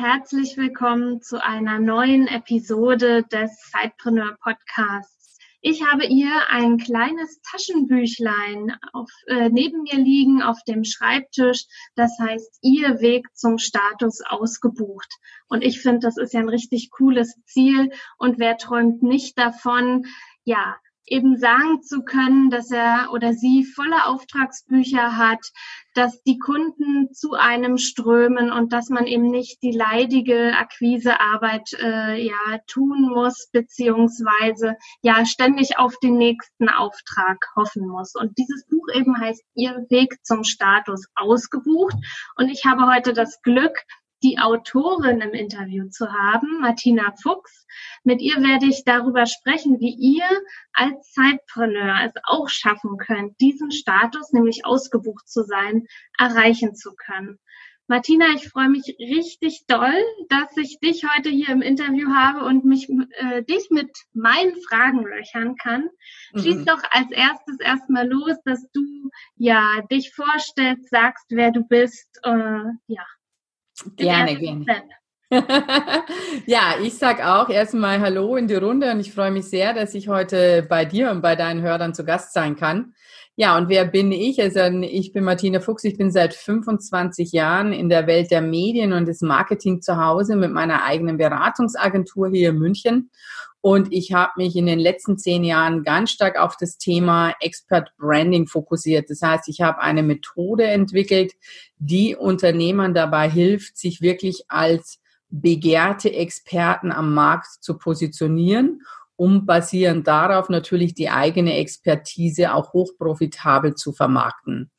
Herzlich willkommen zu einer neuen Episode des Sidepreneur Podcasts. Ich habe hier ein kleines Taschenbüchlein auf, äh, neben mir liegen auf dem Schreibtisch. Das heißt, Ihr Weg zum Status ausgebucht. Und ich finde, das ist ja ein richtig cooles Ziel. Und wer träumt nicht davon, ja, eben sagen zu können, dass er oder sie volle Auftragsbücher hat, dass die Kunden zu einem strömen und dass man eben nicht die leidige Akquisearbeit äh, ja tun muss beziehungsweise ja ständig auf den nächsten Auftrag hoffen muss. Und dieses Buch eben heißt Ihr Weg zum Status ausgebucht. Und ich habe heute das Glück, die Autorin im Interview zu haben, Martina Fuchs. Mit ihr werde ich darüber sprechen, wie ihr als Zeitpreneur es auch schaffen könnt, diesen Status, nämlich ausgebucht zu sein, erreichen zu können. Martina, ich freue mich richtig doll, dass ich dich heute hier im Interview habe und mich äh, dich mit meinen Fragen löchern kann. Mhm. Schieß doch als erstes erstmal los, dass du ja dich vorstellst, sagst, wer du bist. Äh, ja, Gerne, gerne. ja, ich sag auch erstmal Hallo in die Runde und ich freue mich sehr, dass ich heute bei dir und bei deinen Hörern zu Gast sein kann. Ja, und wer bin ich? Also ich bin Martina Fuchs, ich bin seit 25 Jahren in der Welt der Medien und des Marketing zu Hause mit meiner eigenen Beratungsagentur hier in München und ich habe mich in den letzten zehn Jahren ganz stark auf das Thema Expert Branding fokussiert. Das heißt, ich habe eine Methode entwickelt, die Unternehmern dabei hilft, sich wirklich als begehrte Experten am Markt zu positionieren um basierend darauf natürlich die eigene Expertise auch hochprofitabel zu vermarkten.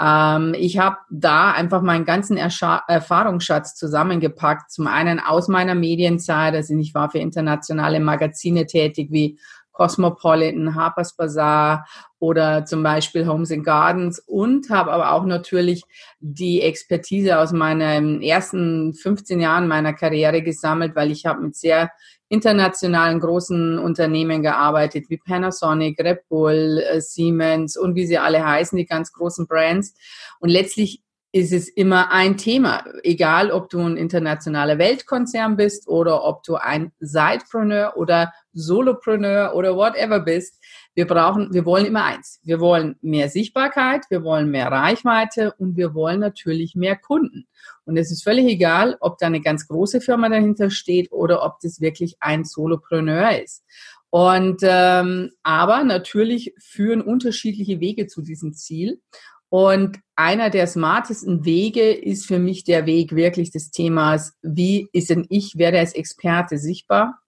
Ähm, ich habe da einfach meinen ganzen Erscha Erfahrungsschatz zusammengepackt. Zum einen aus meiner Medienzeit, also ich war für internationale Magazine tätig wie Cosmopolitan, Harper's Bazaar oder zum Beispiel Homes and Gardens und habe aber auch natürlich die Expertise aus meinen ersten 15 Jahren meiner Karriere gesammelt, weil ich habe mit sehr internationalen großen Unternehmen gearbeitet, wie Panasonic, Red Bull, äh, Siemens und wie sie alle heißen, die ganz großen Brands. Und letztlich ist es immer ein Thema, egal ob du ein internationaler Weltkonzern bist oder ob du ein Sidepreneur oder Solopreneur oder whatever bist. Wir brauchen, wir wollen immer eins. Wir wollen mehr Sichtbarkeit, wir wollen mehr Reichweite und wir wollen natürlich mehr Kunden. Und es ist völlig egal, ob da eine ganz große Firma dahinter steht oder ob das wirklich ein Solopreneur ist. Und ähm, aber natürlich führen unterschiedliche Wege zu diesem Ziel. Und einer der smartesten Wege ist für mich der Weg wirklich des Themas, wie ist denn ich, werde als Experte sichtbar?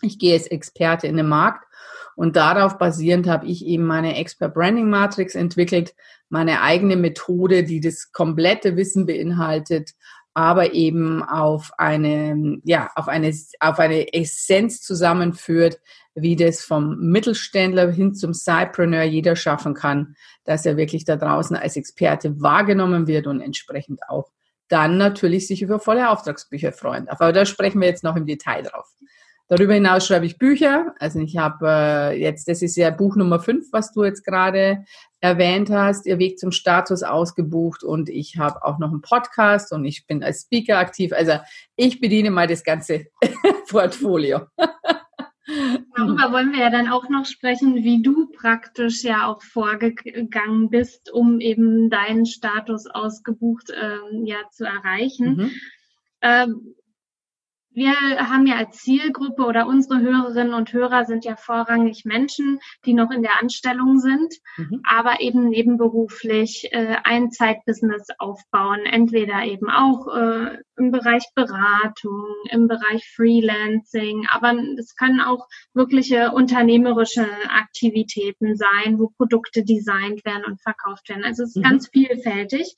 Ich gehe als Experte in den Markt und darauf basierend habe ich eben meine Expert Branding Matrix entwickelt, meine eigene Methode, die das komplette Wissen beinhaltet, aber eben auf eine, ja, auf eine, auf eine Essenz zusammenführt, wie das vom Mittelständler hin zum Sidepreneur jeder schaffen kann, dass er wirklich da draußen als Experte wahrgenommen wird und entsprechend auch dann natürlich sich über volle Auftragsbücher freuen darf. Aber da sprechen wir jetzt noch im Detail drauf. Darüber hinaus schreibe ich Bücher. Also ich habe äh, jetzt, das ist ja Buch Nummer fünf, was du jetzt gerade erwähnt hast, ihr Weg zum Status ausgebucht und ich habe auch noch einen Podcast und ich bin als Speaker aktiv. Also ich bediene mal das ganze Portfolio. Darüber wollen wir ja dann auch noch sprechen, wie du praktisch ja auch vorgegangen bist, um eben deinen Status ausgebucht ähm, ja zu erreichen. Mhm. Ähm, wir haben ja als Zielgruppe oder unsere Hörerinnen und Hörer sind ja vorrangig Menschen, die noch in der Anstellung sind, mhm. aber eben nebenberuflich äh, ein Zeitbusiness aufbauen, entweder eben auch äh, im Bereich Beratung, im Bereich Freelancing, aber es können auch wirkliche unternehmerische Aktivitäten sein, wo Produkte designt werden und verkauft werden. Also es ist mhm. ganz vielfältig.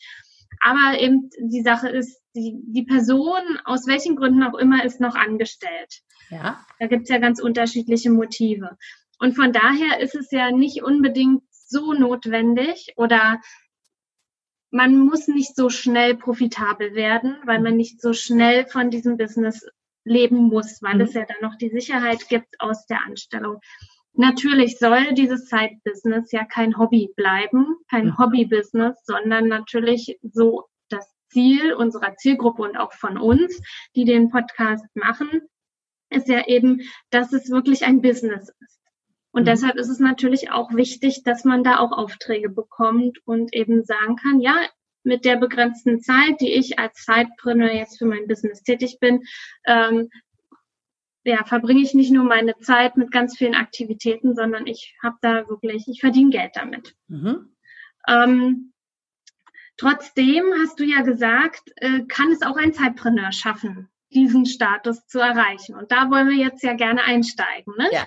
Aber eben die Sache ist, die, die Person, aus welchen Gründen auch immer, ist noch angestellt. Ja. Da gibt es ja ganz unterschiedliche Motive. Und von daher ist es ja nicht unbedingt so notwendig oder man muss nicht so schnell profitabel werden, weil man nicht so schnell von diesem Business leben muss, weil mhm. es ja dann noch die Sicherheit gibt aus der Anstellung. Natürlich soll dieses Side-Business ja kein Hobby bleiben, kein mhm. Hobby-Business, sondern natürlich so das Ziel unserer Zielgruppe und auch von uns, die den Podcast machen, ist ja eben, dass es wirklich ein Business ist. Und mhm. deshalb ist es natürlich auch wichtig, dass man da auch Aufträge bekommt und eben sagen kann, ja, mit der begrenzten Zeit, die ich als Zeitpreneur jetzt für mein Business tätig bin, ähm, ja, verbringe ich nicht nur meine Zeit mit ganz vielen Aktivitäten, sondern ich habe da wirklich, ich verdiene Geld damit. Mhm. Ähm, trotzdem hast du ja gesagt, äh, kann es auch ein Zeitpreneur schaffen, diesen Status zu erreichen. Und da wollen wir jetzt ja gerne einsteigen. Ne? Ja,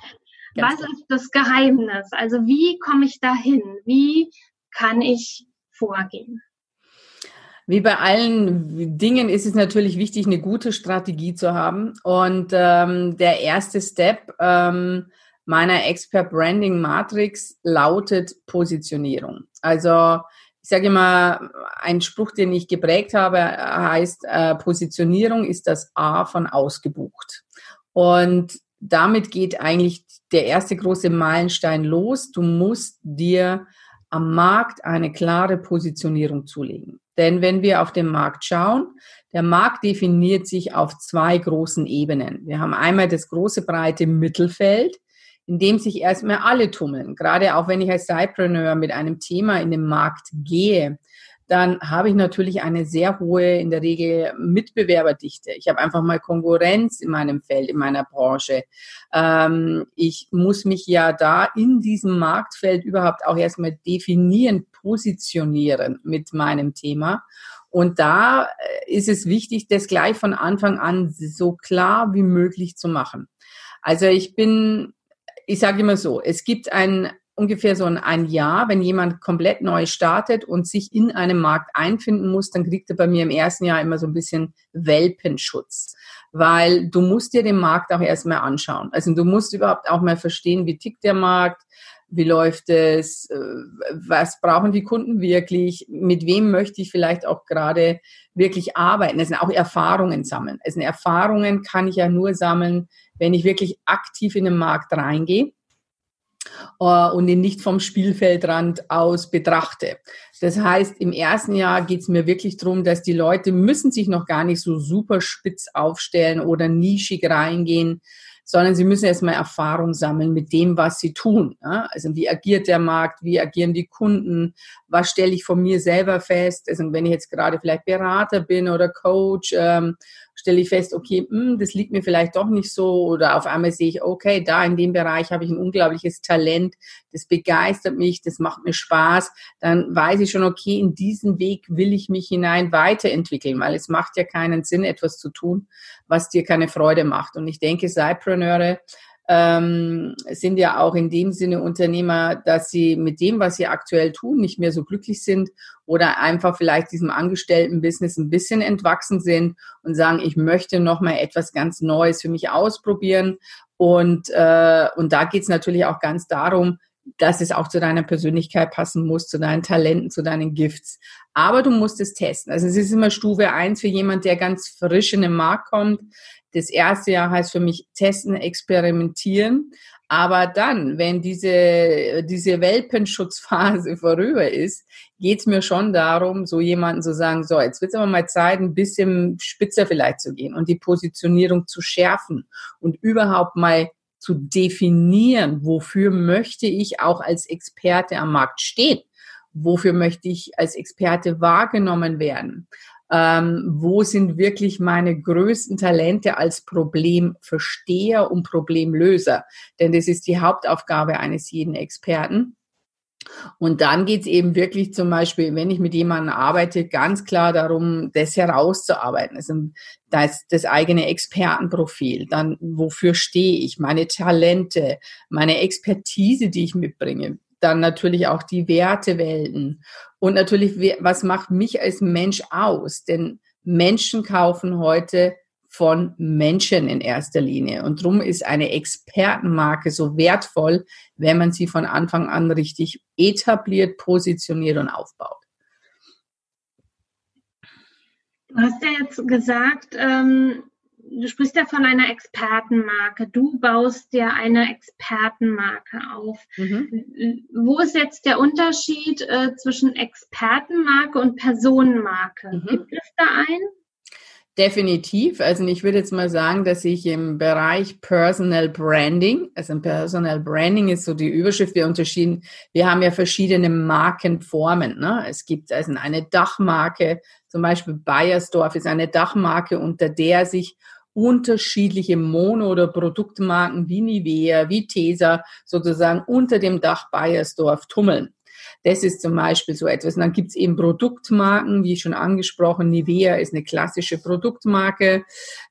Was klar. ist das Geheimnis? Also wie komme ich dahin? Wie kann ich vorgehen? Wie bei allen Dingen ist es natürlich wichtig, eine gute Strategie zu haben. Und ähm, der erste Step ähm, meiner Expert Branding Matrix lautet Positionierung. Also ich sage immer, ein Spruch, den ich geprägt habe, heißt, äh, Positionierung ist das A von ausgebucht. Und damit geht eigentlich der erste große Meilenstein los. Du musst dir am Markt eine klare Positionierung zulegen. Denn wenn wir auf den Markt schauen, der Markt definiert sich auf zwei großen Ebenen. Wir haben einmal das große breite Mittelfeld, in dem sich erstmal alle tummeln. Gerade auch wenn ich als Sidepreneur mit einem Thema in den Markt gehe, dann habe ich natürlich eine sehr hohe, in der Regel Mitbewerberdichte. Ich habe einfach mal Konkurrenz in meinem Feld, in meiner Branche. Ähm, ich muss mich ja da in diesem Marktfeld überhaupt auch erstmal definieren, positionieren mit meinem Thema. Und da äh, ist es wichtig, das gleich von Anfang an so klar wie möglich zu machen. Also ich bin, ich sage immer so, es gibt ein ungefähr so ein Jahr, wenn jemand komplett neu startet und sich in einem Markt einfinden muss, dann kriegt er bei mir im ersten Jahr immer so ein bisschen Welpenschutz, weil du musst dir den Markt auch erstmal anschauen. Also du musst überhaupt auch mal verstehen, wie tickt der Markt, wie läuft es, äh, was brauchen die Kunden wirklich, mit wem möchte ich vielleicht auch gerade wirklich arbeiten. Das sind auch Erfahrungen sammeln. Also Erfahrungen kann ich ja nur sammeln, wenn ich wirklich aktiv in den Markt reingehe und ihn nicht vom Spielfeldrand aus betrachte. Das heißt, im ersten Jahr geht es mir wirklich darum, dass die Leute müssen sich noch gar nicht so super spitz aufstellen oder nischig reingehen, sondern sie müssen erstmal Erfahrung sammeln mit dem, was sie tun. Also wie agiert der Markt, wie agieren die Kunden, was stelle ich von mir selber fest. Also wenn ich jetzt gerade vielleicht Berater bin oder Coach, ähm, stelle ich fest, okay, mh, hm, das liegt mir vielleicht doch nicht so. Oder auf einmal sehe ich, okay, da in dem Bereich habe ich ein unglaubliches Talent, das begeistert mich, das macht mir Spaß, dann weiß ich schon, okay, in diesen Weg will ich mich hinein weiterentwickeln, weil es macht ja keinen Sinn, etwas zu tun, was dir keine Freude macht. Und ich denke, Cypreneure ähm, sind ja auch in dem Sinne Unternehmer, dass sie mit dem, was sie aktuell tun, nicht mehr so glücklich sind oder einfach vielleicht diesem Angestellten-Business ein bisschen entwachsen sind und sagen, ich möchte noch mal etwas ganz Neues für mich ausprobieren. Und, äh, und da geht es natürlich auch ganz darum, dass es auch zu deiner Persönlichkeit passen muss, zu deinen Talenten, zu deinen Gifts. Aber du musst es testen. Also es ist immer Stufe eins für jemand, der ganz frisch in den Markt kommt, das erste Jahr heißt für mich testen, experimentieren. Aber dann, wenn diese, diese Welpenschutzphase vorüber ist, geht es mir schon darum, so jemanden zu sagen, so, jetzt wird es aber mal Zeit, ein bisschen spitzer vielleicht zu gehen und die Positionierung zu schärfen und überhaupt mal zu definieren, wofür möchte ich auch als Experte am Markt stehen? Wofür möchte ich als Experte wahrgenommen werden? Ähm, wo sind wirklich meine größten Talente als Problemversteher und Problemlöser. Denn das ist die Hauptaufgabe eines jeden Experten. Und dann geht's eben wirklich zum Beispiel, wenn ich mit jemandem arbeite, ganz klar darum, das herauszuarbeiten. Also das, das eigene Expertenprofil, dann wofür stehe ich, meine Talente, meine Expertise, die ich mitbringe, dann natürlich auch die Wertewelten und natürlich, was macht mich als Mensch aus? Denn Menschen kaufen heute von Menschen in erster Linie. Und darum ist eine Expertenmarke so wertvoll, wenn man sie von Anfang an richtig etabliert, positioniert und aufbaut. Du hast ja jetzt gesagt, ähm, du sprichst ja von einer Expertenmarke. Du baust dir eine Expertenmarke auf. Mhm. Wo ist jetzt der Unterschied äh, zwischen Expertenmarke und Personenmarke? Mhm. Gibt es da einen? Definitiv. Also ich würde jetzt mal sagen, dass ich im Bereich Personal Branding, also Personal Branding ist so die Überschrift, wir unterschieden, wir haben ja verschiedene Markenformen. Ne? Es gibt also eine Dachmarke, zum Beispiel Bayersdorf ist eine Dachmarke, unter der sich unterschiedliche Mono- oder Produktmarken wie Nivea, wie Tesa sozusagen unter dem Dach Bayersdorf tummeln. Das ist zum Beispiel so etwas. Und dann gibt es eben Produktmarken, wie schon angesprochen, Nivea ist eine klassische Produktmarke.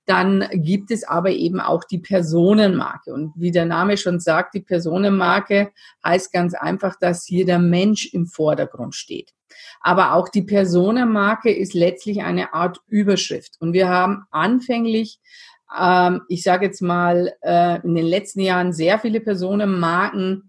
Dann gibt es aber eben auch die Personenmarke. Und wie der Name schon sagt, die Personenmarke heißt ganz einfach, dass hier der Mensch im Vordergrund steht. Aber auch die Personenmarke ist letztlich eine Art Überschrift. Und wir haben anfänglich ähm, ich sage jetzt mal, äh, in den letzten Jahren sehr viele Personenmarken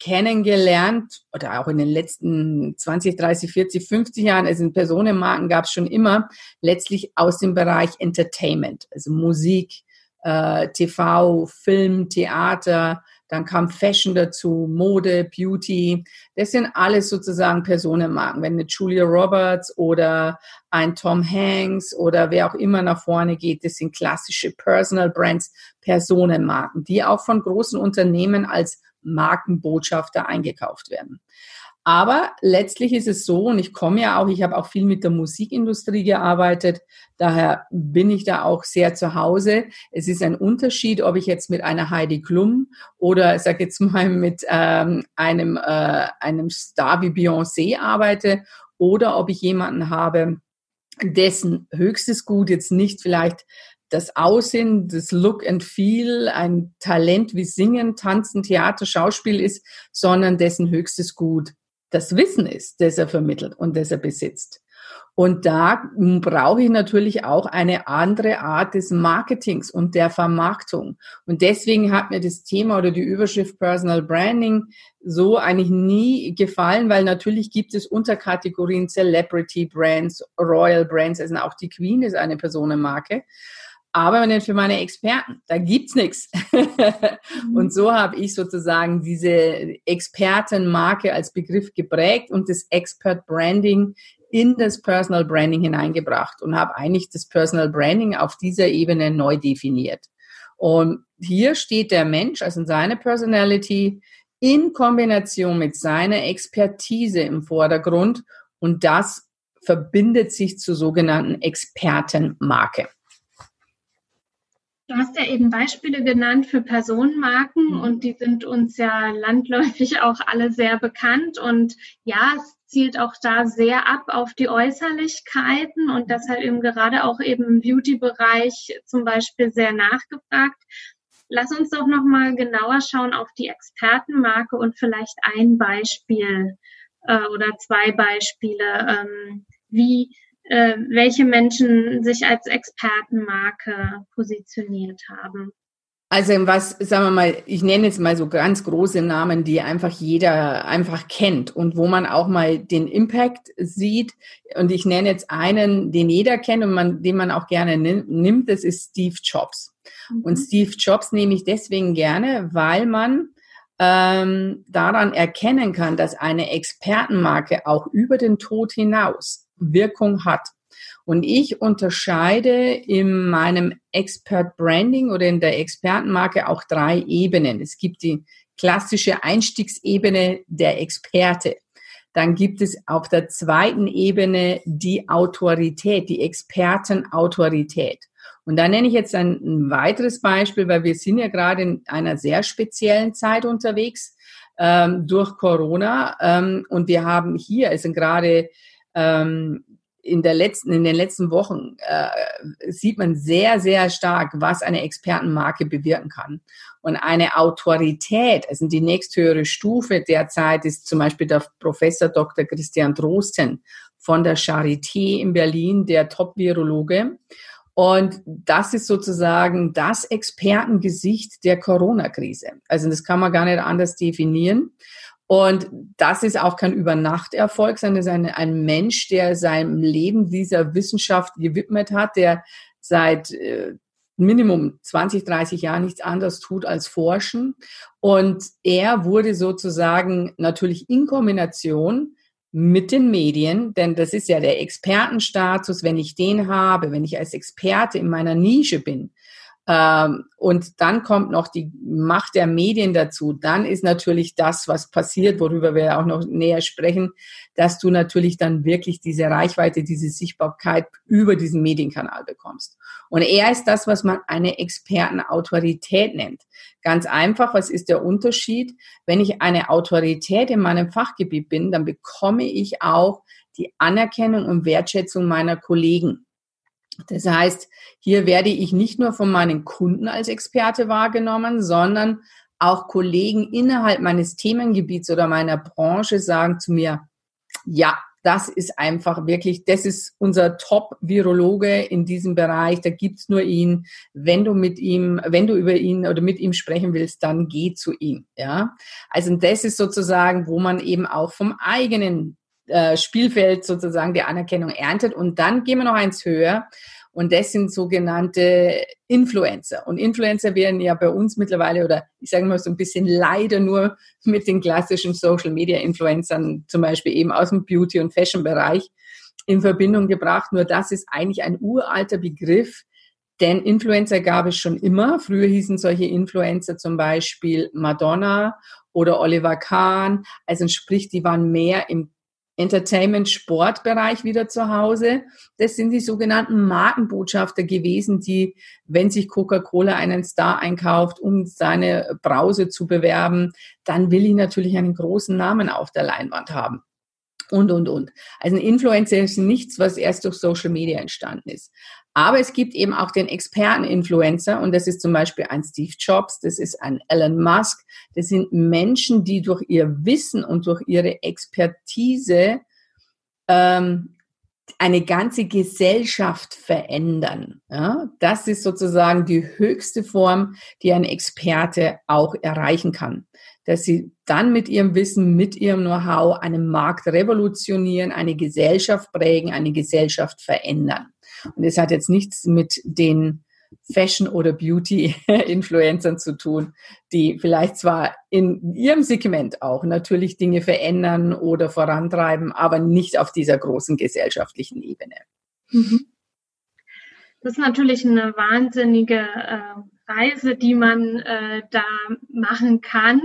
kennengelernt oder auch in den letzten 20, 30, 40, 50 Jahren, also in Personenmarken gab es schon immer, letztlich aus dem Bereich Entertainment, also Musik, äh, TV, Film, Theater, dann kam Fashion dazu, Mode, Beauty. Das sind alles sozusagen Personenmarken. Wenn eine Julia Roberts oder ein Tom Hanks oder wer auch immer nach vorne geht, das sind klassische Personal Brands, Personenmarken, die auch von großen Unternehmen als Markenbotschafter eingekauft werden. Aber letztlich ist es so, und ich komme ja auch, ich habe auch viel mit der Musikindustrie gearbeitet, daher bin ich da auch sehr zu Hause. Es ist ein Unterschied, ob ich jetzt mit einer Heidi Klum oder sag jetzt mal mit ähm, einem, äh, einem Star wie Beyoncé arbeite oder ob ich jemanden habe, dessen höchstes Gut jetzt nicht vielleicht das Aussehen, das Look and Feel, ein Talent wie Singen, Tanzen, Theater, Schauspiel ist, sondern dessen höchstes Gut das Wissen ist, das er vermittelt und das er besitzt. Und da brauche ich natürlich auch eine andere Art des Marketings und der Vermarktung. Und deswegen hat mir das Thema oder die Überschrift Personal Branding so eigentlich nie gefallen, weil natürlich gibt es Unterkategorien Celebrity Brands, Royal Brands, also auch die Queen ist eine Personenmarke aber nicht für meine Experten. Da gibt's nichts. Mhm. und so habe ich sozusagen diese Expertenmarke als Begriff geprägt und das Expert Branding in das Personal Branding hineingebracht und habe eigentlich das Personal Branding auf dieser Ebene neu definiert. Und hier steht der Mensch, also seine Personality, in Kombination mit seiner Expertise im Vordergrund und das verbindet sich zur sogenannten Expertenmarke. Du hast ja eben Beispiele genannt für Personenmarken mhm. und die sind uns ja landläufig auch alle sehr bekannt und ja, es zielt auch da sehr ab auf die Äußerlichkeiten und deshalb eben gerade auch eben im Beauty-Bereich zum Beispiel sehr nachgefragt. Lass uns doch nochmal genauer schauen auf die Expertenmarke und vielleicht ein Beispiel äh, oder zwei Beispiele, ähm, wie äh, welche Menschen sich als Expertenmarke positioniert haben. Also was, sagen wir mal, ich nenne jetzt mal so ganz große Namen, die einfach jeder einfach kennt und wo man auch mal den Impact sieht. Und ich nenne jetzt einen, den jeder kennt und man, den man auch gerne nimmt, das ist Steve Jobs. Mhm. Und Steve Jobs nehme ich deswegen gerne, weil man ähm, daran erkennen kann, dass eine Expertenmarke auch über den Tod hinaus Wirkung hat. Und ich unterscheide in meinem Expert Branding oder in der Expertenmarke auch drei Ebenen. Es gibt die klassische Einstiegsebene der Experte. Dann gibt es auf der zweiten Ebene die Autorität, die Expertenautorität. Und da nenne ich jetzt ein, ein, weiteres Beispiel, weil wir sind ja gerade in einer sehr speziellen Zeit unterwegs ähm, durch Corona. Ähm, und wir haben hier, es sind gerade ähm, in, der letzten, in den letzten Wochen äh, sieht man sehr, sehr stark, was eine Expertenmarke bewirken kann. Und eine Autorität, also die nächsthöhere Stufe derzeit ist zum Beispiel der Professor Dr. Christian Drosten von der Charité in Berlin, der Top-Virologe. Und das ist sozusagen das Expertengesicht der Corona-Krise. Also das kann man gar nicht anders definieren. Und das ist auch kein Übernachterfolg, sondern ist ein, ein Mensch, der seinem Leben dieser Wissenschaft gewidmet hat, der seit äh, Minimum 20, 30 Jahren nichts anderes tut als forschen. Und er wurde sozusagen natürlich in Kombination mit den Medien, denn das ist ja der Expertenstatus, wenn ich den habe, wenn ich als Experte in meiner Nische bin, und dann kommt noch die Macht der Medien dazu. Dann ist natürlich das, was passiert, worüber wir auch noch näher sprechen, dass du natürlich dann wirklich diese Reichweite, diese Sichtbarkeit über diesen Medienkanal bekommst. Und er ist das, was man eine Expertenautorität nennt. Ganz einfach, was ist der Unterschied? Wenn ich eine Autorität in meinem Fachgebiet bin, dann bekomme ich auch die Anerkennung und Wertschätzung meiner Kollegen. Das heißt, hier werde ich nicht nur von meinen Kunden als Experte wahrgenommen, sondern auch Kollegen innerhalb meines Themengebiets oder meiner Branche sagen zu mir, ja, das ist einfach wirklich, das ist unser Top-Virologe in diesem Bereich, da gibt's nur ihn. Wenn du mit ihm, wenn du über ihn oder mit ihm sprechen willst, dann geh zu ihm. Ja, also das ist sozusagen, wo man eben auch vom eigenen äh, Spielfeld sozusagen der Anerkennung erntet. Und dann gehen wir noch eins höher. Und das sind sogenannte Influencer. Und Influencer werden ja bei uns mittlerweile oder ich sage mal so ein bisschen leider nur mit den klassischen Social Media Influencern, zum Beispiel eben aus dem Beauty- und Fashion-Bereich, in Verbindung gebracht. Nur das ist eigentlich ein uralter Begriff, denn Influencer gab es schon immer. Früher hießen solche Influencer zum Beispiel Madonna oder Oliver Kahn. Also sprich, die waren mehr im Entertainment-Sportbereich wieder zu Hause. Das sind die sogenannten Markenbotschafter gewesen, die, wenn sich Coca-Cola einen Star einkauft, um seine Brause zu bewerben, dann will ich natürlich einen großen Namen auf der Leinwand haben und, und, und. Also ein Influencer ist nichts, was erst durch Social Media entstanden ist. Aber es gibt eben auch den Experten-Influencer und das ist zum Beispiel ein Steve Jobs, das ist ein Elon Musk. Das sind Menschen, die durch ihr Wissen und durch ihre Expertise ähm, eine ganze Gesellschaft verändern. Ja, das ist sozusagen die höchste Form, die ein Experte auch erreichen kann. Dass sie dann mit ihrem Wissen, mit ihrem Know-how einen Markt revolutionieren, eine Gesellschaft prägen, eine Gesellschaft verändern. Und es hat jetzt nichts mit den Fashion- oder Beauty-Influencern zu tun, die vielleicht zwar in ihrem Segment auch natürlich Dinge verändern oder vorantreiben, aber nicht auf dieser großen gesellschaftlichen Ebene. Mhm. Das ist natürlich eine wahnsinnige äh, Reise, die man äh, da machen kann.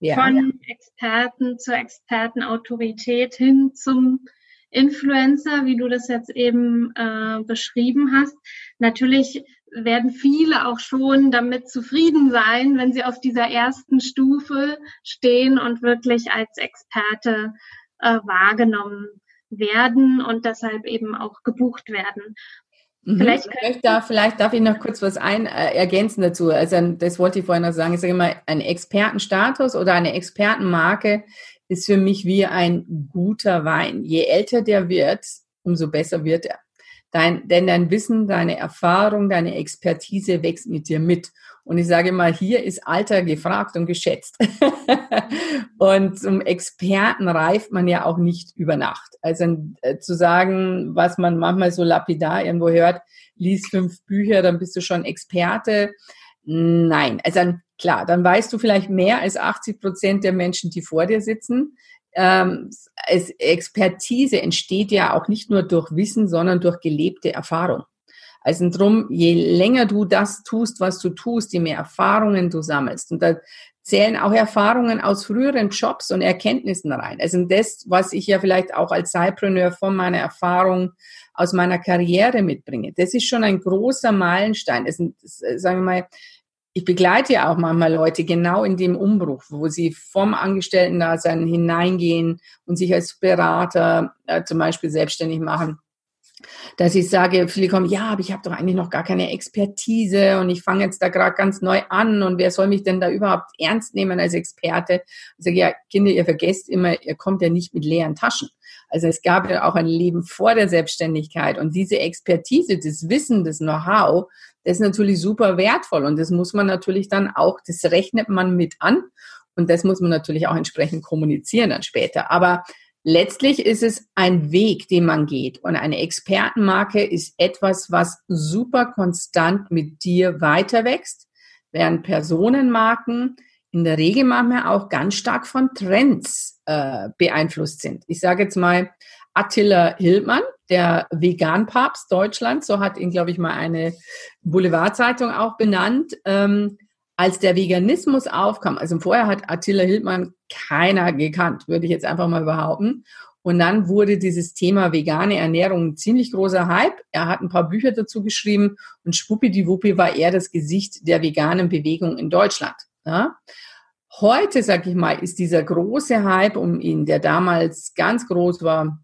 Ja, von ja. Experten zur Expertenautorität hin zum Influencer, wie du das jetzt eben äh, beschrieben hast. Natürlich werden viele auch schon damit zufrieden sein, wenn sie auf dieser ersten Stufe stehen und wirklich als Experte äh, wahrgenommen werden und deshalb eben auch gebucht werden. Mhm. Vielleicht, ich da, vielleicht darf ich noch kurz was ein, äh, ergänzen dazu. Also das wollte ich vorhin noch sagen. Ich sage immer, ein Expertenstatus oder eine Expertenmarke ist für mich wie ein guter Wein. Je älter der wird, umso besser wird er. Dein, denn dein Wissen, deine Erfahrung, deine Expertise wächst mit dir mit. Und ich sage mal, hier ist Alter gefragt und geschätzt. und zum Experten reift man ja auch nicht über Nacht. Also äh, zu sagen, was man manchmal so lapidar irgendwo hört, lies fünf Bücher, dann bist du schon Experte. Nein, also klar, dann weißt du vielleicht mehr als 80 Prozent der Menschen, die vor dir sitzen. Ähm, Expertise entsteht ja auch nicht nur durch Wissen, sondern durch gelebte Erfahrung. Also drum, je länger du das tust, was du tust, je mehr Erfahrungen du sammelst. Und da zählen auch Erfahrungen aus früheren Jobs und Erkenntnissen rein. Also das, was ich ja vielleicht auch als Cypreneur von meiner Erfahrung aus meiner Karriere mitbringe. Das ist schon ein großer Meilenstein. Es sind, sagen wir mal, ich begleite ja auch manchmal Leute genau in dem Umbruch, wo sie vom Angestellten-Dasein hineingehen und sich als Berater äh, zum Beispiel selbstständig machen. dass ich sage, viele kommen, ja, aber ich habe doch eigentlich noch gar keine Expertise und ich fange jetzt da gerade ganz neu an und wer soll mich denn da überhaupt ernst nehmen als Experte? Ich sage, ja, Kinder, ihr vergesst immer, ihr kommt ja nicht mit leeren Taschen. Also es gab ja auch ein Leben vor der Selbstständigkeit und diese Expertise, das Wissen, das Know-how, das ist natürlich super wertvoll und das muss man natürlich dann auch, das rechnet man mit an und das muss man natürlich auch entsprechend kommunizieren dann später. Aber Letztlich ist es ein Weg, den man geht. Und eine Expertenmarke ist etwas, was super konstant mit dir weiter wächst, während Personenmarken in der Regel manchmal auch ganz stark von Trends äh, beeinflusst sind. Ich sage jetzt mal Attila Hildmann, der Vegan-Papst Deutschlands, so hat ihn, glaube ich, mal eine Boulevardzeitung auch benannt. Ähm, als der Veganismus aufkam, also vorher hat Attila Hildmann keiner gekannt, würde ich jetzt einfach mal behaupten. Und dann wurde dieses Thema vegane Ernährung ein ziemlich großer Hype. Er hat ein paar Bücher dazu geschrieben und schwuppidiwuppi war er das Gesicht der veganen Bewegung in Deutschland. Ja? Heute, sag ich mal, ist dieser große Hype um ihn, der damals ganz groß war,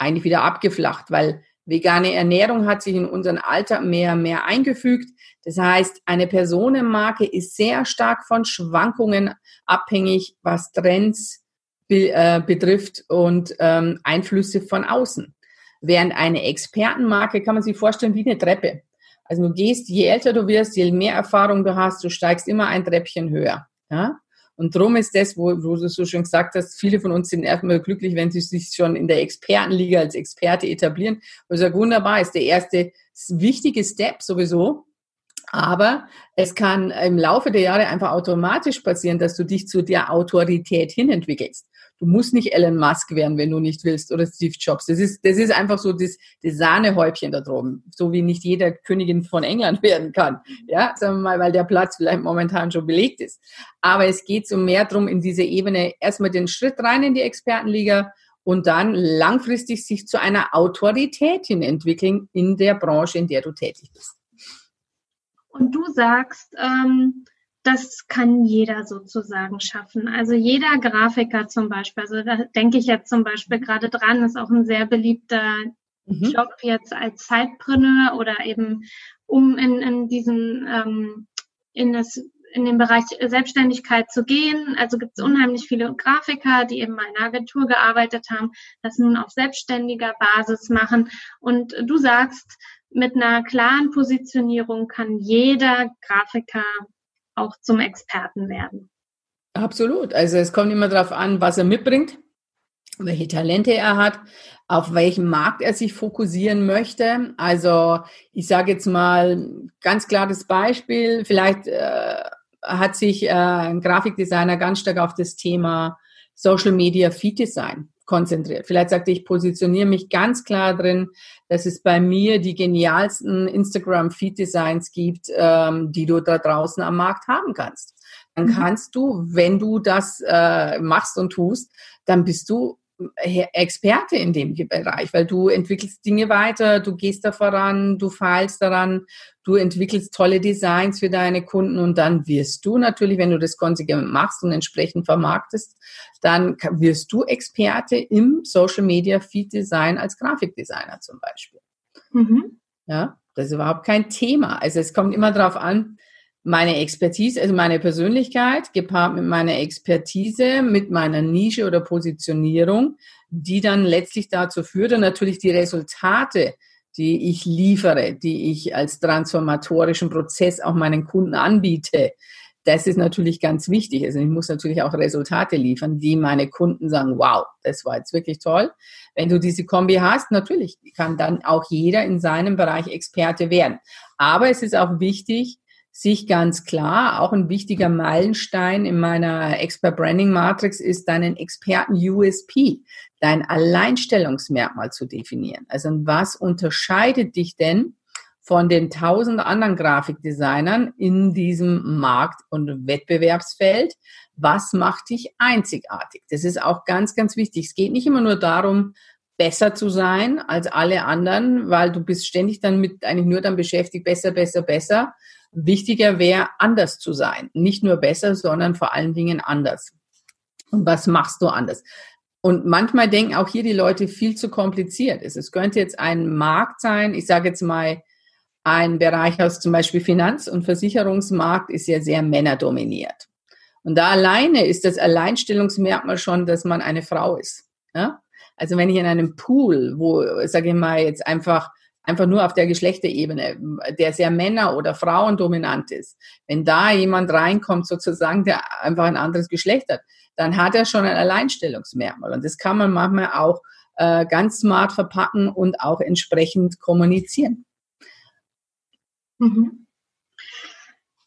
eigentlich wieder abgeflacht, weil Vegane Ernährung hat sich in unseren Alltag mehr und mehr eingefügt. Das heißt, eine Personenmarke ist sehr stark von Schwankungen abhängig, was Trends be äh, betrifft und ähm, Einflüsse von außen. Während eine Expertenmarke kann man sich vorstellen wie eine Treppe. Also du gehst, je älter du wirst, je mehr Erfahrung du hast, du steigst immer ein Treppchen höher. Ja? Und drum ist das, wo, wo du so schon gesagt hast, viele von uns sind erstmal glücklich, wenn sie sich schon in der Expertenliga als Experte etablieren. Und ich sage, wunderbar, ist der erste wichtige Step sowieso. Aber es kann im Laufe der Jahre einfach automatisch passieren, dass du dich zu der Autorität hin entwickelst. Du musst nicht Elon Musk werden, wenn du nicht willst, oder Steve Jobs. Das ist, das ist einfach so das, das Sahnehäubchen da droben. So wie nicht jeder Königin von England werden kann. Ja, sagen wir mal, weil der Platz vielleicht momentan schon belegt ist. Aber es geht so mehr drum in diese Ebene, erstmal den Schritt rein in die Expertenliga und dann langfristig sich zu einer Autorität hin entwickeln in der Branche, in der du tätig bist. Und du sagst, ähm, das kann jeder sozusagen schaffen. Also jeder Grafiker zum Beispiel, also da denke ich jetzt zum Beispiel gerade dran, ist auch ein sehr beliebter mhm. Job jetzt als Zeitpreneur oder eben um in, in diesen ähm, in das in den Bereich Selbstständigkeit zu gehen. Also gibt es unheimlich viele Grafiker, die eben mal in einer Agentur gearbeitet haben, das nun auf selbstständiger Basis machen. Und du sagst, mit einer klaren Positionierung kann jeder Grafiker auch zum Experten werden. Absolut. Also es kommt immer darauf an, was er mitbringt, welche Talente er hat, auf welchen Markt er sich fokussieren möchte. Also ich sage jetzt mal ganz klares Beispiel. Vielleicht äh, hat sich äh, ein Grafikdesigner ganz stark auf das Thema Social Media Feed Design konzentriert. Vielleicht sagt er, ich positioniere mich ganz klar drin, dass es bei mir die genialsten Instagram-Feed-Designs gibt, ähm, die du da draußen am Markt haben kannst. Dann mhm. kannst du, wenn du das äh, machst und tust, dann bist du Experte in dem Bereich, weil du entwickelst Dinge weiter, du gehst da voran, du feilst daran, du entwickelst tolle Designs für deine Kunden und dann wirst du natürlich, wenn du das konsequent machst und entsprechend vermarktest, dann wirst du Experte im Social Media Feed Design als Grafikdesigner zum Beispiel. Mhm. Ja, das ist überhaupt kein Thema. Also es kommt immer darauf an, meine Expertise, also meine Persönlichkeit, gepaart mit meiner Expertise, mit meiner Nische oder Positionierung, die dann letztlich dazu führt und natürlich die Resultate, die ich liefere, die ich als transformatorischen Prozess auch meinen Kunden anbiete. Das ist natürlich ganz wichtig. Also ich muss natürlich auch Resultate liefern, die meine Kunden sagen, wow, das war jetzt wirklich toll. Wenn du diese Kombi hast, natürlich kann dann auch jeder in seinem Bereich Experte werden. Aber es ist auch wichtig, sich ganz klar, auch ein wichtiger Meilenstein in meiner Expert Branding Matrix ist, deinen Experten USP, dein Alleinstellungsmerkmal zu definieren. Also was unterscheidet dich denn von den tausend anderen Grafikdesignern in diesem Markt- und Wettbewerbsfeld? Was macht dich einzigartig? Das ist auch ganz, ganz wichtig. Es geht nicht immer nur darum, besser zu sein als alle anderen, weil du bist ständig dann mit eigentlich nur dann beschäftigt, besser, besser, besser, Wichtiger wäre, anders zu sein. Nicht nur besser, sondern vor allen Dingen anders. Und was machst du anders? Und manchmal denken auch hier die Leute viel zu kompliziert. Es könnte jetzt ein Markt sein, ich sage jetzt mal, ein Bereich aus zum Beispiel Finanz- und Versicherungsmarkt ist ja sehr männerdominiert. Und da alleine ist das Alleinstellungsmerkmal schon, dass man eine Frau ist. Ja? Also wenn ich in einem Pool, wo, sage ich mal, jetzt einfach einfach nur auf der Geschlechterebene, der sehr Männer- oder Frauendominant ist, wenn da jemand reinkommt, sozusagen, der einfach ein anderes Geschlecht hat, dann hat er schon ein Alleinstellungsmerkmal. Und das kann man manchmal auch äh, ganz smart verpacken und auch entsprechend kommunizieren. Mhm.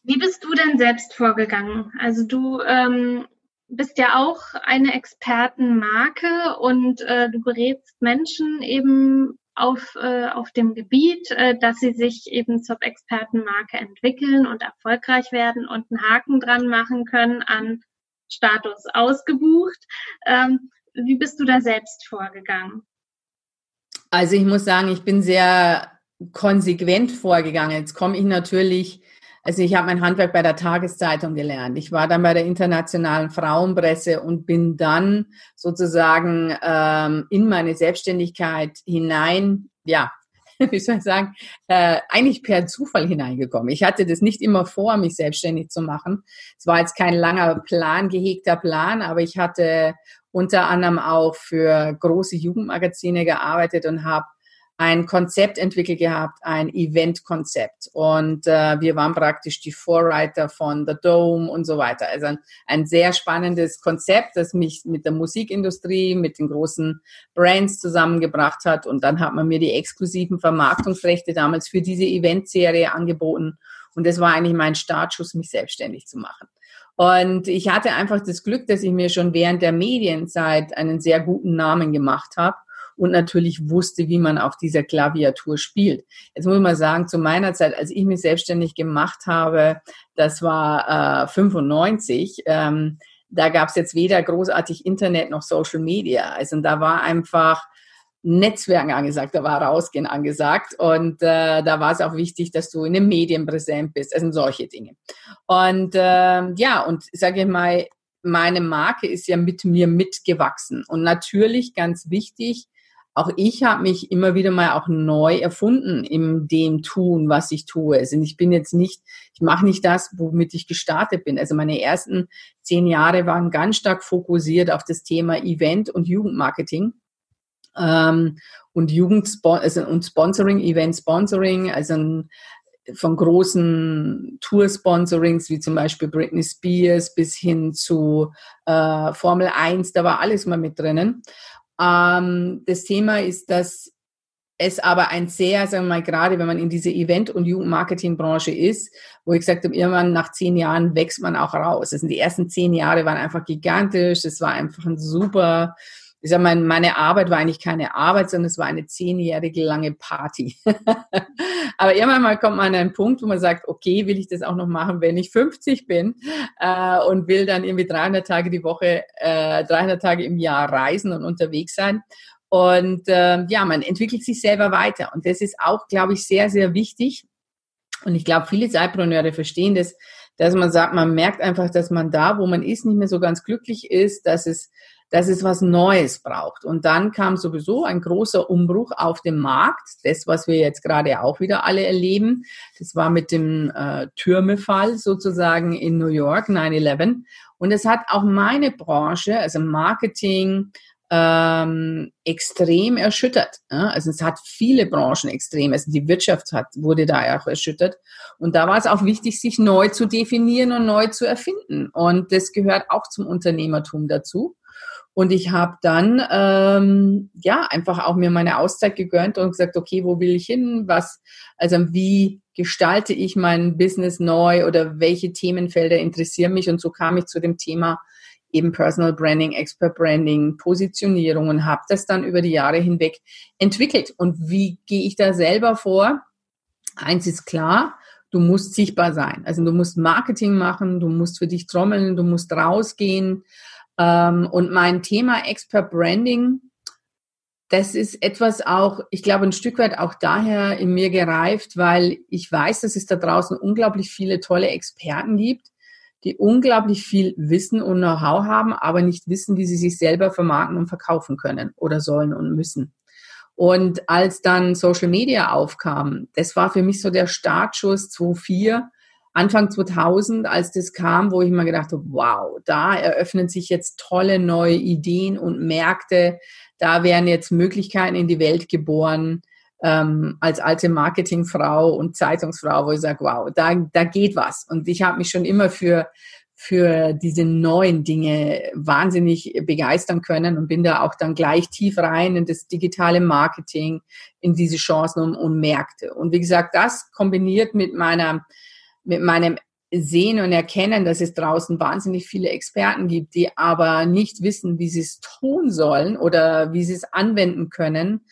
Wie bist du denn selbst vorgegangen? Also du ähm, bist ja auch eine Expertenmarke und äh, du berätst Menschen eben auf, äh, auf dem Gebiet, äh, dass sie sich eben zur Expertenmarke entwickeln und erfolgreich werden und einen Haken dran machen können an Status ausgebucht. Ähm, wie bist du da selbst vorgegangen? Also ich muss sagen, ich bin sehr konsequent vorgegangen. Jetzt komme ich natürlich also ich habe mein Handwerk bei der Tageszeitung gelernt. Ich war dann bei der internationalen Frauenpresse und bin dann sozusagen ähm, in meine Selbstständigkeit hinein, ja, wie soll ich sagen, äh, eigentlich per Zufall hineingekommen. Ich hatte das nicht immer vor, mich selbstständig zu machen. Es war jetzt kein langer Plan, gehegter Plan, aber ich hatte unter anderem auch für große Jugendmagazine gearbeitet und habe ein Konzept entwickelt gehabt, ein Event-Konzept. Und äh, wir waren praktisch die Vorreiter von The Dome und so weiter. Also ein, ein sehr spannendes Konzept, das mich mit der Musikindustrie, mit den großen Brands zusammengebracht hat. Und dann hat man mir die exklusiven Vermarktungsrechte damals für diese Eventserie angeboten. Und das war eigentlich mein Startschuss, mich selbstständig zu machen. Und ich hatte einfach das Glück, dass ich mir schon während der Medienzeit einen sehr guten Namen gemacht habe und natürlich wusste, wie man auf dieser Klaviatur spielt. Jetzt muss man sagen, zu meiner Zeit, als ich mich selbstständig gemacht habe, das war äh, 95, ähm, da gab es jetzt weder großartig Internet noch Social Media. Also da war einfach Netzwerken angesagt, da war Rausgehen angesagt und äh, da war es auch wichtig, dass du in den Medien präsent bist, also solche Dinge. Und äh, ja, und sage ich mal, meine Marke ist ja mit mir mitgewachsen und natürlich ganz wichtig, auch ich habe mich immer wieder mal auch neu erfunden in dem Tun, was ich tue. Also ich bin jetzt nicht, ich mache nicht das, womit ich gestartet bin. Also meine ersten zehn Jahre waren ganz stark fokussiert auf das Thema Event und Jugendmarketing. Ähm, und Jugend also und Sponsoring, Event Sponsoring, also von großen Tour-Sponsorings wie zum Beispiel Britney Spears bis hin zu äh, Formel 1, da war alles mal mit drinnen. Ähm, das Thema ist, dass es aber ein sehr, sagen wir mal, gerade wenn man in diese Event- und Jugendmarketingbranche ist, wo ich gesagt habe, irgendwann nach zehn Jahren wächst man auch raus. Das sind die ersten zehn Jahre waren einfach gigantisch. Es war einfach ein super ich sag mal, meine Arbeit war eigentlich keine Arbeit, sondern es war eine zehnjährige lange Party. Aber irgendwann mal kommt man an einen Punkt, wo man sagt, okay, will ich das auch noch machen, wenn ich 50 bin äh, und will dann irgendwie 300 Tage die Woche, äh, 300 Tage im Jahr reisen und unterwegs sein. Und äh, ja, man entwickelt sich selber weiter. Und das ist auch, glaube ich, sehr, sehr wichtig. Und ich glaube, viele Zeitpreneure verstehen das, dass man sagt, man merkt einfach, dass man da, wo man ist, nicht mehr so ganz glücklich ist, dass es dass es was Neues braucht. Und dann kam sowieso ein großer Umbruch auf dem Markt, das, was wir jetzt gerade auch wieder alle erleben. Das war mit dem äh, Türmefall sozusagen in New York, 9-11. Und es hat auch meine Branche, also Marketing, ähm, extrem erschüttert. Ja? Also es hat viele Branchen extrem, also die Wirtschaft hat, wurde da auch erschüttert. Und da war es auch wichtig, sich neu zu definieren und neu zu erfinden. Und das gehört auch zum Unternehmertum dazu. Und ich habe dann ähm, ja einfach auch mir meine Auszeit gegönnt und gesagt, okay, wo will ich hin? Was, also wie gestalte ich mein Business neu oder welche Themenfelder interessieren mich? Und so kam ich zu dem Thema eben Personal Branding, Expert Branding, Positionierung und habe das dann über die Jahre hinweg entwickelt. Und wie gehe ich da selber vor? Eins ist klar, du musst sichtbar sein. Also du musst Marketing machen, du musst für dich trommeln, du musst rausgehen. Ähm, und mein Thema Expert Branding, das ist etwas auch, ich glaube, ein Stück weit auch daher in mir gereift, weil ich weiß, dass es da draußen unglaublich viele tolle Experten gibt, die unglaublich viel Wissen und Know-how haben, aber nicht wissen, wie sie sich selber vermarkten und verkaufen können oder sollen und müssen. Und als dann Social Media aufkam, das war für mich so der Startschuss 2004, Anfang 2000, als das kam, wo ich mir gedacht habe, wow, da eröffnen sich jetzt tolle neue Ideen und Märkte, da werden jetzt Möglichkeiten in die Welt geboren, ähm, als alte Marketingfrau und Zeitungsfrau, wo ich sage, wow, da, da geht was. Und ich habe mich schon immer für, für diese neuen Dinge wahnsinnig begeistern können und bin da auch dann gleich tief rein in das digitale Marketing, in diese Chancen und, und Märkte. Und wie gesagt, das kombiniert mit meiner, mit meinem sehen und erkennen, dass es draußen wahnsinnig viele Experten gibt, die aber nicht wissen, wie sie es tun sollen oder wie sie es anwenden können,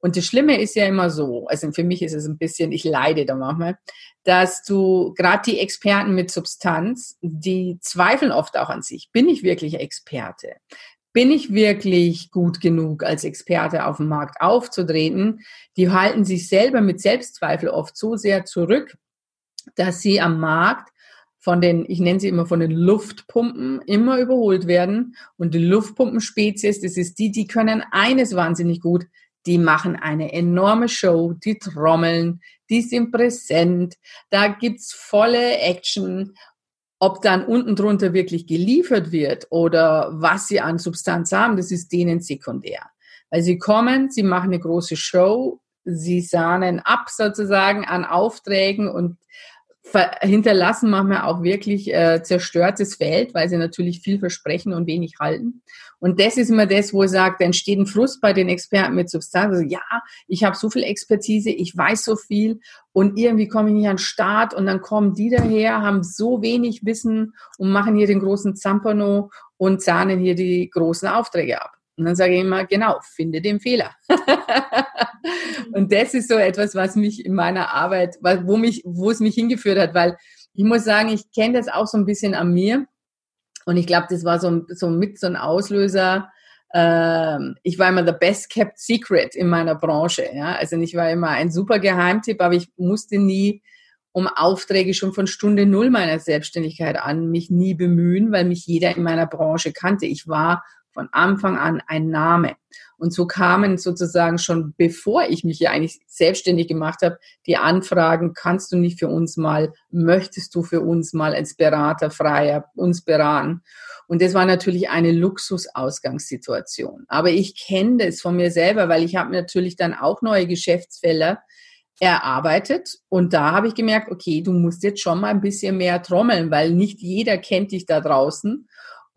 und das Schlimme ist ja immer so, also für mich ist es ein bisschen, ich leide da manchmal, dass du gerade die Experten mit Substanz, die zweifeln oft auch an sich. Bin ich wirklich Experte? Bin ich wirklich gut genug, als Experte auf dem Markt aufzutreten? Die halten sich selber mit Selbstzweifel oft so sehr zurück, dass sie am Markt von den, ich nenne sie immer von den Luftpumpen, immer überholt werden. Und die Luftpumpenspezies, das ist die, die können eines wahnsinnig gut, die machen eine enorme Show, die trommeln, die sind präsent, da gibt's volle Action. Ob dann unten drunter wirklich geliefert wird oder was sie an Substanz haben, das ist denen sekundär. Weil sie kommen, sie machen eine große Show, sie sahnen ab sozusagen an Aufträgen und hinterlassen manchmal auch wirklich äh, zerstörtes Feld, weil sie natürlich viel versprechen und wenig halten. Und das ist immer das, wo ich sage, da entsteht ein Frust bei den Experten mit Substanz. Also, ja, ich habe so viel Expertise, ich weiß so viel und irgendwie komme ich nicht an den Start und dann kommen die daher, haben so wenig Wissen und machen hier den großen Zampano und zahnen hier die großen Aufträge ab. Und dann sage ich immer, genau, finde den Fehler. und das ist so etwas, was mich in meiner Arbeit, wo mich, wo es mich hingeführt hat, weil ich muss sagen, ich kenne das auch so ein bisschen an mir. Und ich glaube, das war so, so mit so ein Auslöser. Ähm, ich war immer the best kept secret in meiner Branche. Ja? Also ich war immer ein super Geheimtipp, aber ich musste nie um Aufträge schon von Stunde Null meiner Selbstständigkeit an mich nie bemühen, weil mich jeder in meiner Branche kannte. Ich war von Anfang an ein Name. Und so kamen sozusagen schon, bevor ich mich ja eigentlich selbstständig gemacht habe, die Anfragen, kannst du nicht für uns mal, möchtest du für uns mal als Berater freier uns beraten? Und das war natürlich eine Luxusausgangssituation. Aber ich kenne das von mir selber, weil ich habe natürlich dann auch neue Geschäftsfelder erarbeitet und da habe ich gemerkt, okay, du musst jetzt schon mal ein bisschen mehr trommeln, weil nicht jeder kennt dich da draußen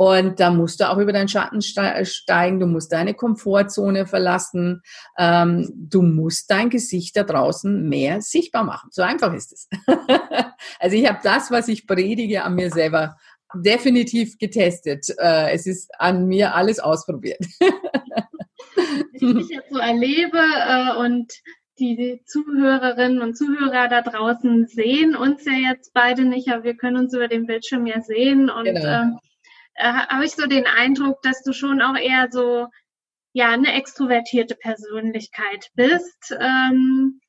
und da musst du auch über deinen Schatten steigen, du musst deine Komfortzone verlassen, ähm, du musst dein Gesicht da draußen mehr sichtbar machen. So einfach ist es. also ich habe das, was ich predige, an mir selber definitiv getestet. Äh, es ist an mir alles ausprobiert. ich dich jetzt so erlebe äh, und die Zuhörerinnen und Zuhörer da draußen sehen uns ja jetzt beide nicht, aber wir können uns über den Bildschirm ja sehen und genau. ähm, äh, habe ich so den Eindruck, dass du schon auch eher so ja eine extrovertierte Persönlichkeit bist. Ähm,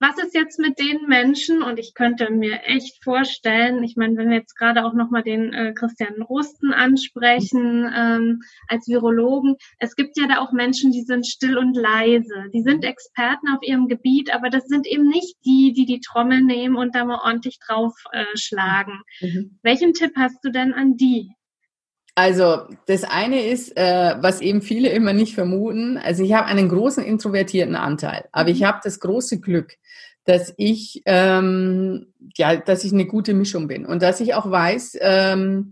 was ist jetzt mit den Menschen? Und ich könnte mir echt vorstellen, ich meine, wenn wir jetzt gerade auch nochmal den äh, Christian Rusten ansprechen ähm, als Virologen, es gibt ja da auch Menschen, die sind still und leise. Die sind Experten auf ihrem Gebiet, aber das sind eben nicht die, die die Trommel nehmen und da mal ordentlich draufschlagen. Äh, mhm. Welchen Tipp hast du denn an die? Also das eine ist, äh, was eben viele immer nicht vermuten. Also ich habe einen großen introvertierten Anteil, aber ich mhm. habe das große Glück, dass ich ähm, ja, dass ich eine gute Mischung bin und dass ich auch weiß, ähm,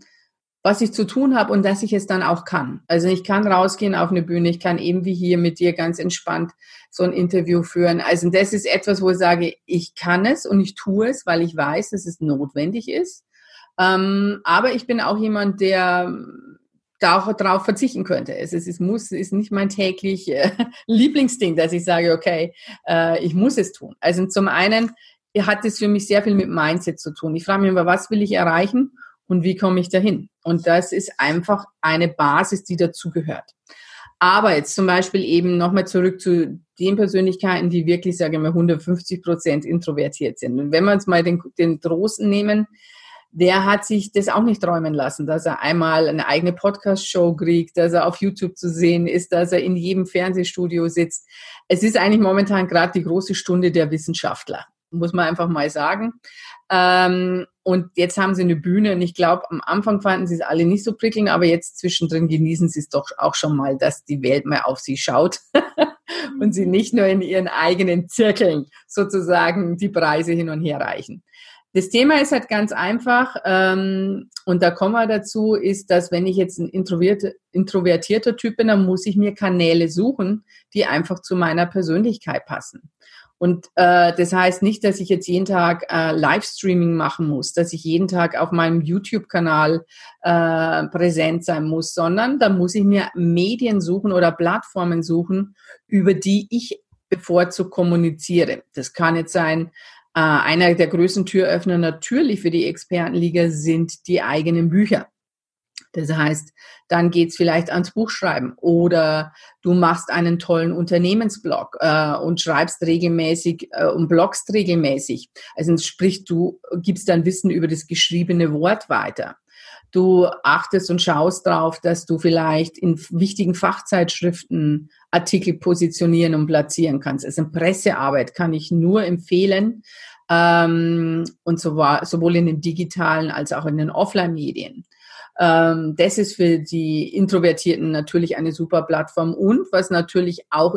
was ich zu tun habe und dass ich es dann auch kann. Also ich kann rausgehen auf eine Bühne, ich kann eben wie hier mit dir ganz entspannt so ein Interview führen. Also das ist etwas, wo ich sage, ich kann es und ich tue es, weil ich weiß, dass es notwendig ist. Ähm, aber ich bin auch jemand, der darauf verzichten könnte. Es ist, es muss, ist nicht mein täglich äh, Lieblingsding, dass ich sage, okay, äh, ich muss es tun. Also zum einen hat es für mich sehr viel mit Mindset zu tun. Ich frage mich immer, was will ich erreichen und wie komme ich dahin? Und das ist einfach eine Basis, die dazugehört. Aber jetzt zum Beispiel eben nochmal zurück zu den Persönlichkeiten, die wirklich, sage ich mal, 150 Prozent introvertiert sind. Und wenn wir uns mal den, den Drosten nehmen, der hat sich das auch nicht träumen lassen, dass er einmal eine eigene Podcast-Show kriegt, dass er auf YouTube zu sehen ist, dass er in jedem Fernsehstudio sitzt. Es ist eigentlich momentan gerade die große Stunde der Wissenschaftler, muss man einfach mal sagen. Ähm, und jetzt haben sie eine Bühne und ich glaube, am Anfang fanden sie es alle nicht so prickelnd, aber jetzt zwischendrin genießen sie es doch auch schon mal, dass die Welt mal auf sie schaut und sie nicht nur in ihren eigenen Zirkeln sozusagen die Preise hin und her reichen. Das Thema ist halt ganz einfach ähm, und da kommen wir dazu, ist, dass wenn ich jetzt ein introvertierter Typ bin, dann muss ich mir Kanäle suchen, die einfach zu meiner Persönlichkeit passen. Und äh, das heißt nicht, dass ich jetzt jeden Tag äh, Livestreaming machen muss, dass ich jeden Tag auf meinem YouTube-Kanal äh, präsent sein muss, sondern da muss ich mir Medien suchen oder Plattformen suchen, über die ich bevorzugt kommuniziere. Das kann jetzt sein, äh, einer der größten Türöffner natürlich für die Expertenliga sind die eigenen Bücher. Das heißt, dann geht's vielleicht ans Buchschreiben oder du machst einen tollen Unternehmensblog äh, und schreibst regelmäßig äh, und bloggst regelmäßig. Also sprich, du gibst dein Wissen über das geschriebene Wort weiter. Du achtest und schaust drauf, dass du vielleicht in wichtigen Fachzeitschriften Artikel positionieren und platzieren kannst. Also Pressearbeit kann ich nur empfehlen, ähm, und sowohl in den digitalen als auch in den Offline-Medien. Ähm, das ist für die Introvertierten natürlich eine super Plattform. Und was natürlich auch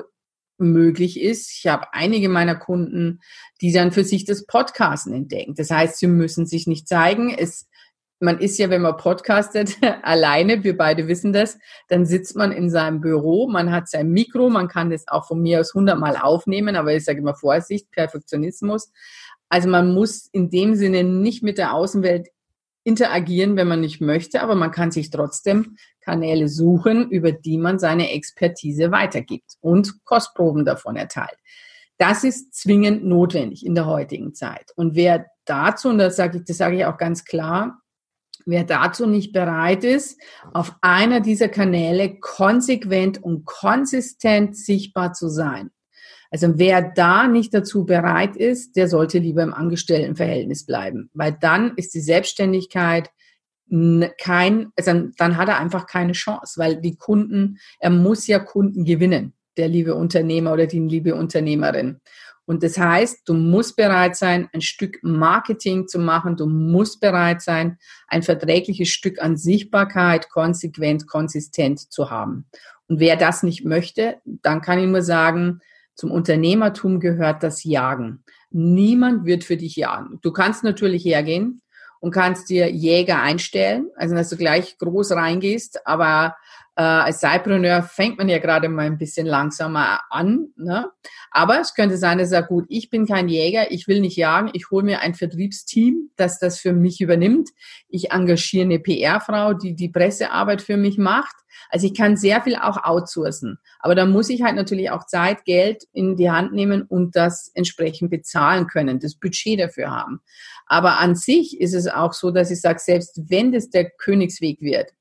möglich ist, ich habe einige meiner Kunden, die dann für sich das Podcasten entdecken. Das heißt, sie müssen sich nicht zeigen. Es, man ist ja, wenn man podcastet, alleine, wir beide wissen das, dann sitzt man in seinem Büro, man hat sein Mikro, man kann das auch von mir aus hundertmal aufnehmen, aber ich sage immer Vorsicht, Perfektionismus. Also man muss in dem Sinne nicht mit der Außenwelt interagieren, wenn man nicht möchte, aber man kann sich trotzdem Kanäle suchen, über die man seine Expertise weitergibt und Kostproben davon erteilt. Das ist zwingend notwendig in der heutigen Zeit. Und wer dazu, und das sage ich, das sage ich auch ganz klar, wer dazu nicht bereit ist, auf einer dieser Kanäle konsequent und konsistent sichtbar zu sein, also wer da nicht dazu bereit ist, der sollte lieber im Angestelltenverhältnis bleiben, weil dann ist die Selbstständigkeit kein, also dann hat er einfach keine Chance, weil die Kunden, er muss ja Kunden gewinnen, der liebe Unternehmer oder die liebe Unternehmerin. Und das heißt, du musst bereit sein, ein Stück Marketing zu machen. Du musst bereit sein, ein verträgliches Stück an Sichtbarkeit konsequent, konsistent zu haben. Und wer das nicht möchte, dann kann ich nur sagen, zum Unternehmertum gehört das Jagen. Niemand wird für dich jagen. Du kannst natürlich hergehen und kannst dir Jäger einstellen, also dass du gleich groß reingehst, aber äh, als Cypreneur fängt man ja gerade mal ein bisschen langsamer an. Ne? Aber es könnte sein, dass er sagt, gut, ich bin kein Jäger, ich will nicht jagen, ich hole mir ein Vertriebsteam, das das für mich übernimmt. Ich engagiere eine PR-Frau, die die Pressearbeit für mich macht. Also ich kann sehr viel auch outsourcen. Aber da muss ich halt natürlich auch Zeit, Geld in die Hand nehmen und das entsprechend bezahlen können, das Budget dafür haben. Aber an sich ist es auch so, dass ich sage, selbst wenn das der Königsweg wird,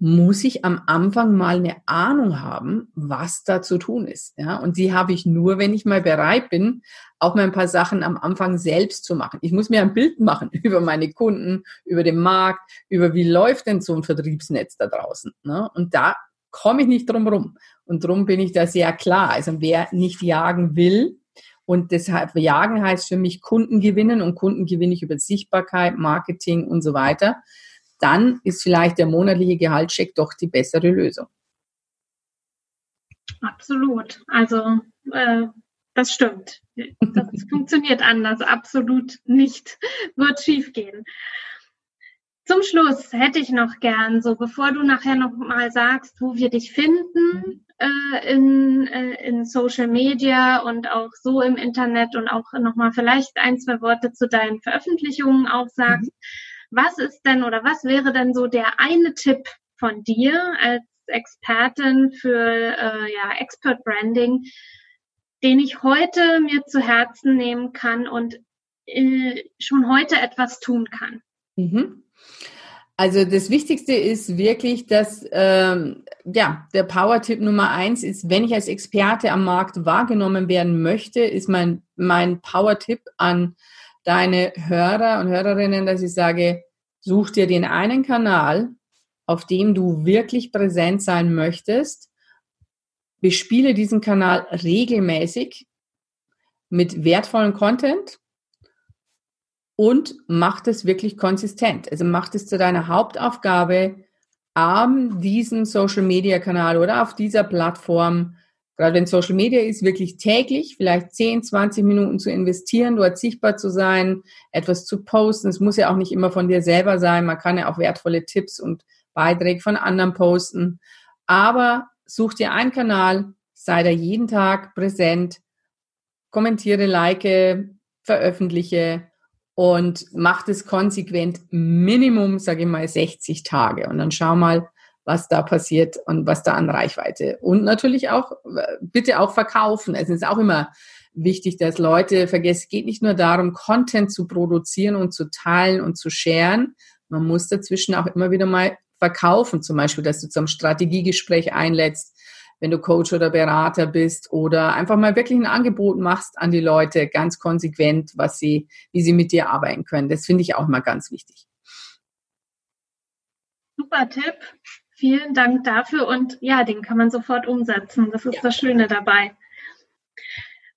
muss ich am Anfang mal eine Ahnung haben, was da zu tun ist. Ja? Und die habe ich nur, wenn ich mal bereit bin, auch mal ein paar Sachen am Anfang selbst zu machen. Ich muss mir ein Bild machen über meine Kunden, über den Markt, über wie läuft denn so ein Vertriebsnetz da draußen. Ne? Und da komme ich nicht drum rum. Und drum bin ich da sehr klar. Also wer nicht jagen will, und deshalb jagen heißt für mich Kunden gewinnen und Kunden gewinne ich über Sichtbarkeit, Marketing und so weiter dann ist vielleicht der monatliche Gehaltscheck doch die bessere Lösung. Absolut. Also äh, das stimmt. Das funktioniert anders. Absolut nicht. Wird schiefgehen. Zum Schluss hätte ich noch gern, so bevor du nachher noch mal sagst, wo wir dich finden äh, in, äh, in Social Media und auch so im Internet und auch noch mal vielleicht ein, zwei Worte zu deinen Veröffentlichungen auch sagst. Mhm was ist denn oder was wäre denn so der eine Tipp von dir als Expertin für äh, ja, Expert Branding, den ich heute mir zu Herzen nehmen kann und äh, schon heute etwas tun kann? Mhm. Also das Wichtigste ist wirklich, dass ähm, ja der Power-Tipp Nummer eins ist, wenn ich als Experte am Markt wahrgenommen werden möchte, ist mein mein Power-Tipp an deine Hörer und Hörerinnen, dass ich sage, such dir den einen Kanal, auf dem du wirklich präsent sein möchtest, bespiele diesen Kanal regelmäßig mit wertvollen Content und mach das wirklich konsistent. Also mach das zu deiner Hauptaufgabe, am diesem Social Media Kanal oder auf dieser Plattform, gerade wenn Social Media ist, wirklich täglich vielleicht 10, 20 Minuten zu investieren, dort sichtbar zu sein, etwas zu posten. Es muss ja auch nicht immer von dir selber sein. Man kann ja auch wertvolle Tipps und Beiträge von anderen posten. Aber such dir einen Kanal, sei da jeden Tag präsent, kommentiere, like, veröffentliche und mach das konsequent Minimum, sage ich mal, 60 Tage. Und dann schau mal, was da passiert und was da an Reichweite. Und natürlich auch, bitte auch verkaufen. Es ist auch immer wichtig, dass Leute vergessen, es geht nicht nur darum, Content zu produzieren und zu teilen und zu sharen. Man muss dazwischen auch immer wieder mal verkaufen. Zum Beispiel, dass du zum Strategiegespräch einlädst, wenn du Coach oder Berater bist oder einfach mal wirklich ein Angebot machst an die Leute, ganz konsequent, was sie, wie sie mit dir arbeiten können. Das finde ich auch mal ganz wichtig. Super Tipp. Vielen Dank dafür und ja, den kann man sofort umsetzen. Das ist ja. das Schöne dabei.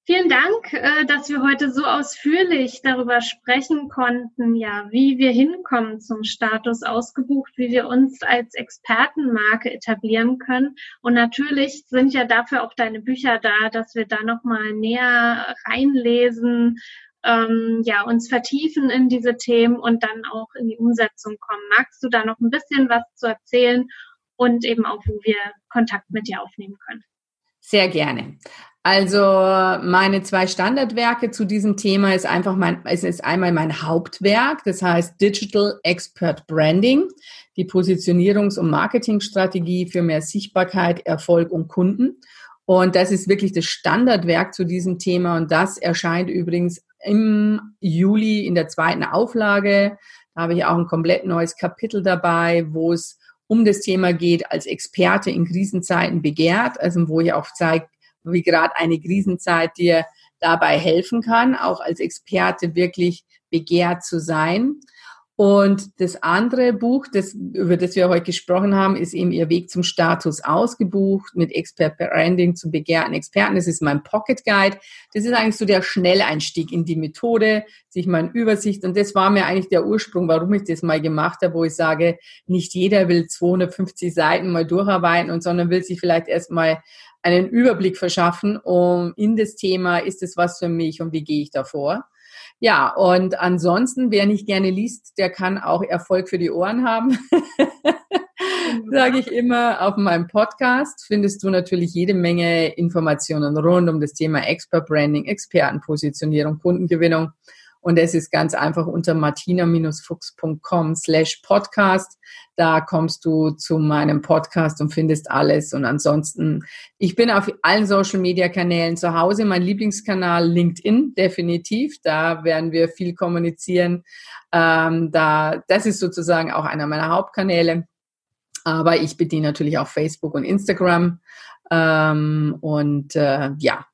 Vielen Dank, äh, dass wir heute so ausführlich darüber sprechen konnten, ja, wie wir hinkommen zum Status ausgebucht, wie wir uns als Expertenmarke etablieren können. Und natürlich sind ja dafür auch deine Bücher da, dass wir da nochmal näher reinlesen, ähm, ja, uns vertiefen in diese Themen und dann auch in die Umsetzung kommen. Magst du da noch ein bisschen was zu erzählen und eben auch, wo wir Kontakt mit dir aufnehmen können? Sehr gerne. Also meine zwei Standardwerke zu diesem Thema ist einfach mein, es ist einmal mein Hauptwerk, das heißt Digital Expert Branding, die Positionierungs- und Marketingstrategie für mehr Sichtbarkeit, Erfolg und Kunden. Und das ist wirklich das Standardwerk zu diesem Thema und das erscheint übrigens im Juli in der zweiten Auflage. Da habe ich auch ein komplett neues Kapitel dabei, wo es um das Thema geht, als Experte in Krisenzeiten begehrt, also wo ich auch zeige, wie gerade eine Krisenzeit dir dabei helfen kann, auch als Experte wirklich begehrt zu sein. Und das andere Buch, das, über das wir heute gesprochen haben, ist eben Ihr Weg zum Status ausgebucht mit Expert Branding zum begehrten Experten. Das ist mein Pocket Guide. Das ist eigentlich so der Schnelleinstieg in die Methode, sich mal in Übersicht. Und das war mir eigentlich der Ursprung, warum ich das mal gemacht habe, wo ich sage, nicht jeder will 250 Seiten mal durcharbeiten und sondern will sich vielleicht erstmal einen Überblick verschaffen, um in das Thema, ist es was für mich und wie gehe ich davor? Ja, und ansonsten, wer nicht gerne liest, der kann auch Erfolg für die Ohren haben. Sage ich immer, auf meinem Podcast findest du natürlich jede Menge Informationen rund um das Thema Expert Branding, Expertenpositionierung, Kundengewinnung. Und es ist ganz einfach unter martina-fuchs.com slash podcast. Da kommst du zu meinem Podcast und findest alles. Und ansonsten, ich bin auf allen Social Media Kanälen zu Hause. Mein Lieblingskanal LinkedIn, definitiv. Da werden wir viel kommunizieren. Ähm, da, das ist sozusagen auch einer meiner Hauptkanäle. Aber ich bediene natürlich auch Facebook und Instagram. Ähm, und äh, ja,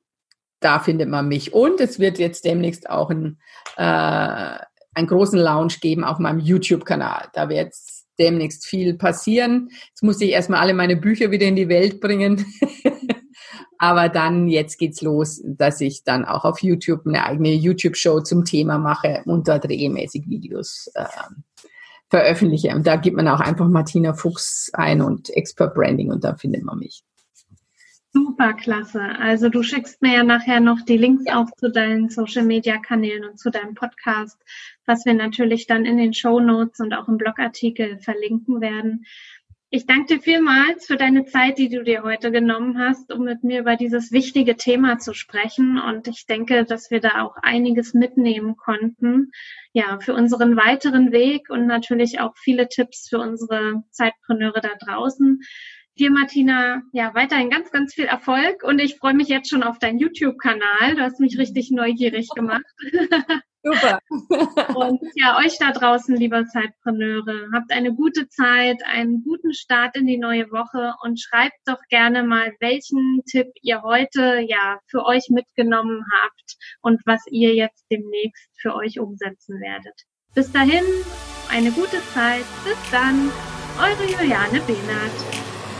da findet man mich. Und es wird jetzt demnächst auch ein, äh, einen großen Lounge geben auf meinem YouTube-Kanal. Da wird demnächst viel passieren. Jetzt muss ich erstmal alle meine Bücher wieder in die Welt bringen. Aber dann, jetzt geht's los, dass ich dann auch auf YouTube eine eigene YouTube-Show zum Thema mache und dort regelmäßig Videos äh, veröffentliche. Und da gibt man auch einfach Martina Fuchs ein und Expert Branding und da findet man mich. Super klasse. Also du schickst mir ja nachher noch die Links auch zu deinen Social Media Kanälen und zu deinem Podcast, was wir natürlich dann in den Show Notes und auch im Blogartikel verlinken werden. Ich danke dir vielmals für deine Zeit, die du dir heute genommen hast, um mit mir über dieses wichtige Thema zu sprechen. Und ich denke, dass wir da auch einiges mitnehmen konnten, ja, für unseren weiteren Weg und natürlich auch viele Tipps für unsere Zeitpreneure da draußen. Dir, Martina, ja, weiterhin ganz, ganz viel Erfolg und ich freue mich jetzt schon auf deinen YouTube-Kanal. Du hast mich richtig neugierig gemacht. Super. Und ja, euch da draußen, lieber Zeitpreneure, habt eine gute Zeit, einen guten Start in die neue Woche und schreibt doch gerne mal, welchen Tipp ihr heute ja für euch mitgenommen habt und was ihr jetzt demnächst für euch umsetzen werdet. Bis dahin, eine gute Zeit. Bis dann. Eure Juliane Behnert.